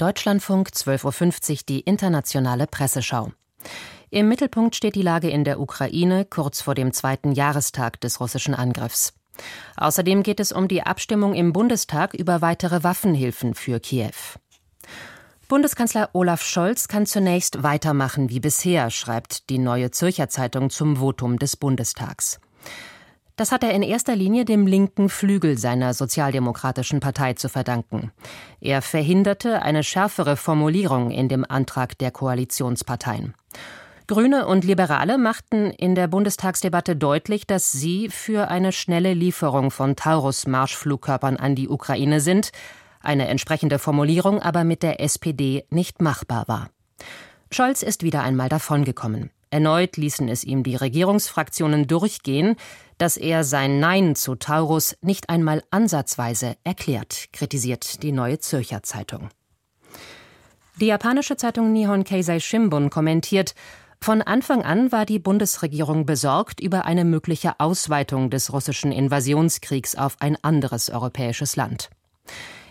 Deutschlandfunk 12.50 Uhr die internationale Presseschau. Im Mittelpunkt steht die Lage in der Ukraine kurz vor dem zweiten Jahrestag des russischen Angriffs. Außerdem geht es um die Abstimmung im Bundestag über weitere Waffenhilfen für Kiew. Bundeskanzler Olaf Scholz kann zunächst weitermachen wie bisher, schreibt die Neue Zürcher Zeitung zum Votum des Bundestags. Das hat er in erster Linie dem linken Flügel seiner sozialdemokratischen Partei zu verdanken. Er verhinderte eine schärfere Formulierung in dem Antrag der Koalitionsparteien. Grüne und Liberale machten in der Bundestagsdebatte deutlich, dass sie für eine schnelle Lieferung von Taurus-Marschflugkörpern an die Ukraine sind, eine entsprechende Formulierung aber mit der SPD nicht machbar war. Scholz ist wieder einmal davongekommen. Erneut ließen es ihm die Regierungsfraktionen durchgehen, dass er sein Nein zu Taurus nicht einmal ansatzweise erklärt, kritisiert die Neue Zürcher Zeitung. Die japanische Zeitung Nihon Keizai Shimbun kommentiert, von Anfang an war die Bundesregierung besorgt über eine mögliche Ausweitung des russischen Invasionskriegs auf ein anderes europäisches Land.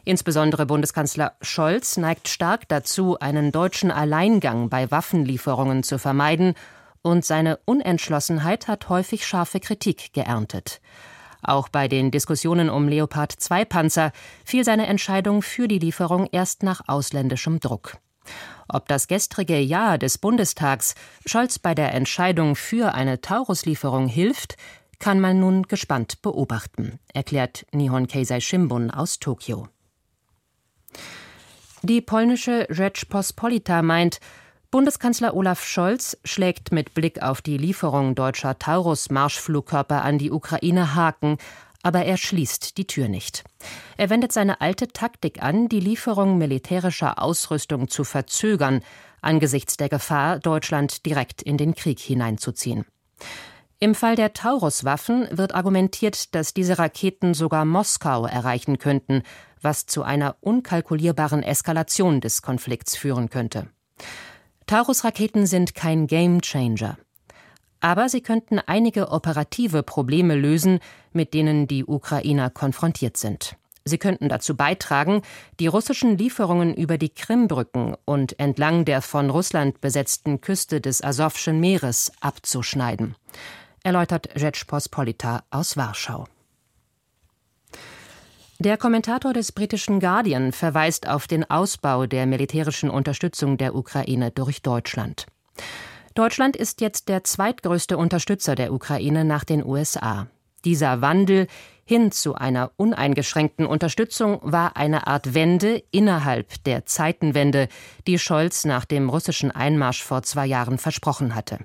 Insbesondere Bundeskanzler Scholz neigt stark dazu, einen deutschen Alleingang bei Waffenlieferungen zu vermeiden, und seine Unentschlossenheit hat häufig scharfe Kritik geerntet. Auch bei den Diskussionen um Leopard 2 Panzer fiel seine Entscheidung für die Lieferung erst nach ausländischem Druck. Ob das gestrige Ja des Bundestags Scholz bei der Entscheidung für eine Tauruslieferung hilft, kann man nun gespannt beobachten, erklärt Nihon Keizai Shimbun aus Tokio. Die polnische Rzeczpospolita meint, Bundeskanzler Olaf Scholz schlägt mit Blick auf die Lieferung deutscher Taurus-Marschflugkörper an die Ukraine Haken, aber er schließt die Tür nicht. Er wendet seine alte Taktik an, die Lieferung militärischer Ausrüstung zu verzögern, angesichts der Gefahr, Deutschland direkt in den Krieg hineinzuziehen. Im Fall der Taurus-Waffen wird argumentiert, dass diese Raketen sogar Moskau erreichen könnten, was zu einer unkalkulierbaren Eskalation des Konflikts führen könnte. Taurus-Raketen sind kein Gamechanger. Aber sie könnten einige operative Probleme lösen, mit denen die Ukrainer konfrontiert sind. Sie könnten dazu beitragen, die russischen Lieferungen über die Krimbrücken und entlang der von Russland besetzten Küste des Asowschen Meeres abzuschneiden, erläutert Rzeczpospolita aus Warschau. Der Kommentator des britischen Guardian verweist auf den Ausbau der militärischen Unterstützung der Ukraine durch Deutschland. Deutschland ist jetzt der zweitgrößte Unterstützer der Ukraine nach den USA. Dieser Wandel hin zu einer uneingeschränkten Unterstützung war eine Art Wende innerhalb der Zeitenwende, die Scholz nach dem russischen Einmarsch vor zwei Jahren versprochen hatte.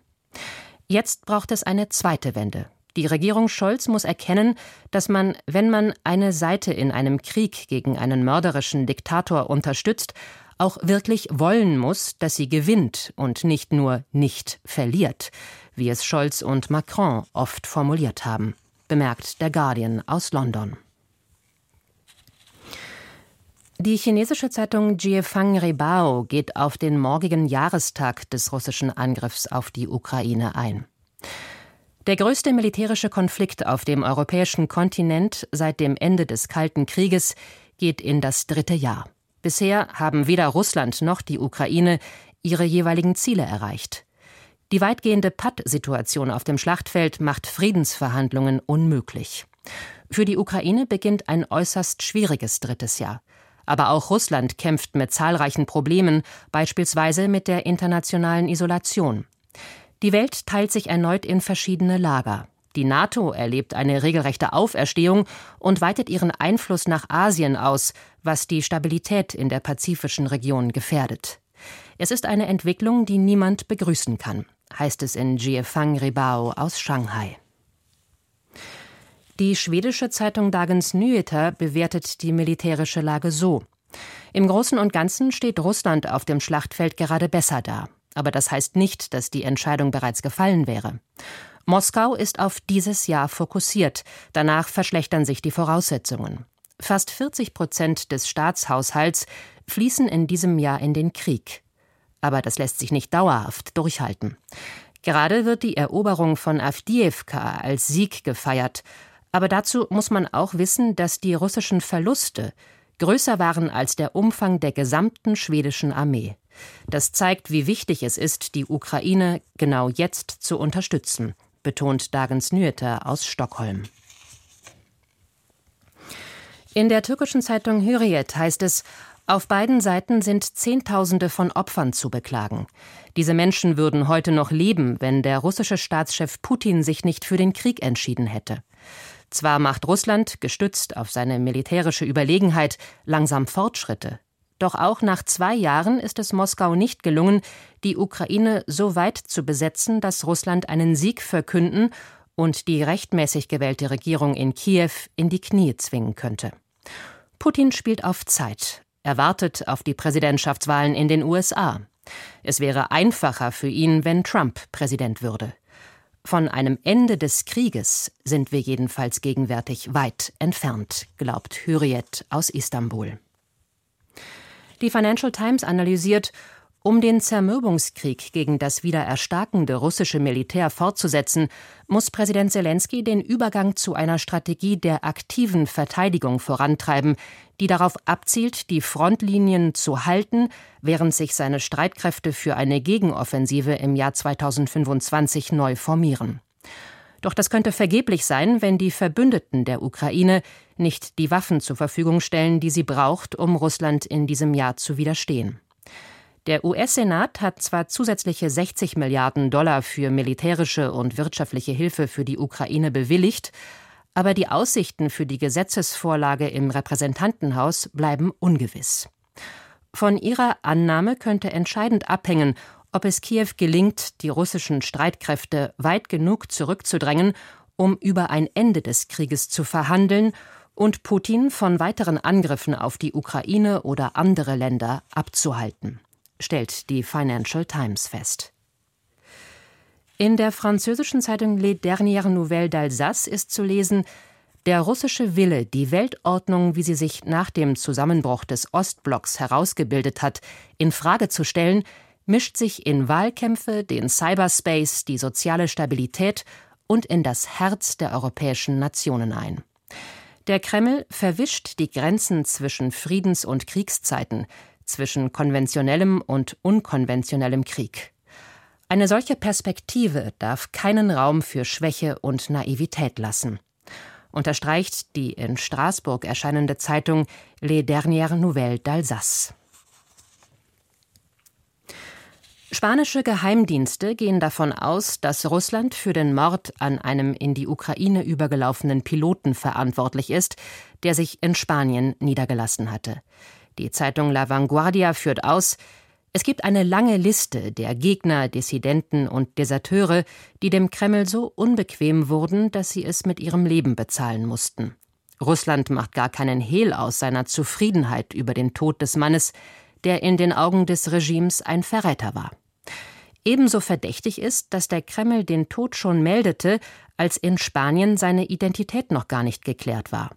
Jetzt braucht es eine zweite Wende, die Regierung Scholz muss erkennen, dass man, wenn man eine Seite in einem Krieg gegen einen mörderischen Diktator unterstützt, auch wirklich wollen muss, dass sie gewinnt und nicht nur nicht verliert, wie es Scholz und Macron oft formuliert haben, bemerkt der Guardian aus London. Die chinesische Zeitung Jiefang Rebao geht auf den morgigen Jahrestag des russischen Angriffs auf die Ukraine ein. Der größte militärische Konflikt auf dem europäischen Kontinent seit dem Ende des Kalten Krieges geht in das dritte Jahr. Bisher haben weder Russland noch die Ukraine ihre jeweiligen Ziele erreicht. Die weitgehende Patt-Situation auf dem Schlachtfeld macht Friedensverhandlungen unmöglich. Für die Ukraine beginnt ein äußerst schwieriges drittes Jahr. Aber auch Russland kämpft mit zahlreichen Problemen, beispielsweise mit der internationalen Isolation. Die Welt teilt sich erneut in verschiedene Lager. Die NATO erlebt eine regelrechte Auferstehung und weitet ihren Einfluss nach Asien aus, was die Stabilität in der pazifischen Region gefährdet. Es ist eine Entwicklung, die niemand begrüßen kann, heißt es in Jiefang Ribao aus Shanghai. Die schwedische Zeitung Dagens Nyheter bewertet die militärische Lage so. Im Großen und Ganzen steht Russland auf dem Schlachtfeld gerade besser da. Aber das heißt nicht, dass die Entscheidung bereits gefallen wäre. Moskau ist auf dieses Jahr fokussiert. Danach verschlechtern sich die Voraussetzungen. Fast 40 Prozent des Staatshaushalts fließen in diesem Jahr in den Krieg. Aber das lässt sich nicht dauerhaft durchhalten. Gerade wird die Eroberung von Avdiivka als Sieg gefeiert. Aber dazu muss man auch wissen, dass die russischen Verluste größer waren als der Umfang der gesamten schwedischen Armee. Das zeigt, wie wichtig es ist, die Ukraine genau jetzt zu unterstützen, betont Dagens Nyheter aus Stockholm. In der türkischen Zeitung Hürriyet heißt es, auf beiden Seiten sind Zehntausende von Opfern zu beklagen. Diese Menschen würden heute noch leben, wenn der russische Staatschef Putin sich nicht für den Krieg entschieden hätte. Zwar macht Russland, gestützt auf seine militärische Überlegenheit, langsam Fortschritte, doch auch nach zwei Jahren ist es Moskau nicht gelungen, die Ukraine so weit zu besetzen, dass Russland einen Sieg verkünden und die rechtmäßig gewählte Regierung in Kiew in die Knie zwingen könnte. Putin spielt auf Zeit. Er wartet auf die Präsidentschaftswahlen in den USA. Es wäre einfacher für ihn, wenn Trump Präsident würde. Von einem Ende des Krieges sind wir jedenfalls gegenwärtig weit entfernt, glaubt Hürriyet aus Istanbul. Die Financial Times analysiert, um den Zermürbungskrieg gegen das wieder erstarkende russische Militär fortzusetzen, muss Präsident Zelensky den Übergang zu einer Strategie der aktiven Verteidigung vorantreiben, die darauf abzielt, die Frontlinien zu halten, während sich seine Streitkräfte für eine Gegenoffensive im Jahr 2025 neu formieren. Doch das könnte vergeblich sein, wenn die Verbündeten der Ukraine nicht die Waffen zur Verfügung stellen, die sie braucht, um Russland in diesem Jahr zu widerstehen. Der US-Senat hat zwar zusätzliche 60 Milliarden Dollar für militärische und wirtschaftliche Hilfe für die Ukraine bewilligt, aber die Aussichten für die Gesetzesvorlage im Repräsentantenhaus bleiben ungewiss. Von ihrer Annahme könnte entscheidend abhängen, ob es Kiew gelingt, die russischen Streitkräfte weit genug zurückzudrängen, um über ein Ende des Krieges zu verhandeln und Putin von weiteren Angriffen auf die Ukraine oder andere Länder abzuhalten stellt die Financial Times fest. In der französischen Zeitung Les Dernières Nouvelles d'Alsace ist zu lesen, der russische Wille, die Weltordnung, wie sie sich nach dem Zusammenbruch des Ostblocks herausgebildet hat, in Frage zu stellen, mischt sich in Wahlkämpfe, den Cyberspace, die soziale Stabilität und in das Herz der europäischen Nationen ein. Der Kreml verwischt die Grenzen zwischen Friedens- und Kriegszeiten, zwischen konventionellem und unkonventionellem Krieg. Eine solche Perspektive darf keinen Raum für Schwäche und Naivität lassen, unterstreicht die in Straßburg erscheinende Zeitung Les Dernières Nouvelles d'Alsace. Spanische Geheimdienste gehen davon aus, dass Russland für den Mord an einem in die Ukraine übergelaufenen Piloten verantwortlich ist, der sich in Spanien niedergelassen hatte. Die Zeitung La Vanguardia führt aus, es gibt eine lange Liste der Gegner, Dissidenten und Deserteure, die dem Kreml so unbequem wurden, dass sie es mit ihrem Leben bezahlen mussten. Russland macht gar keinen Hehl aus seiner Zufriedenheit über den Tod des Mannes, der in den Augen des Regimes ein Verräter war. Ebenso verdächtig ist, dass der Kreml den Tod schon meldete, als in Spanien seine Identität noch gar nicht geklärt war.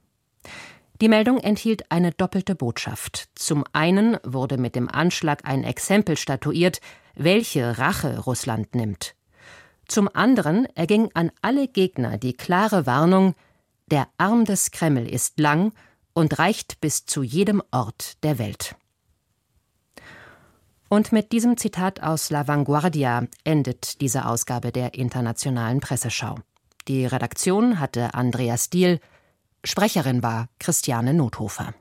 Die Meldung enthielt eine doppelte Botschaft. Zum einen wurde mit dem Anschlag ein Exempel statuiert, welche Rache Russland nimmt. Zum anderen erging an alle Gegner die klare Warnung, der Arm des Kreml ist lang und reicht bis zu jedem Ort der Welt. Und mit diesem Zitat aus La Vanguardia endet diese Ausgabe der Internationalen Presseschau. Die Redaktion hatte Andreas Diel, Sprecherin war Christiane Nothofer.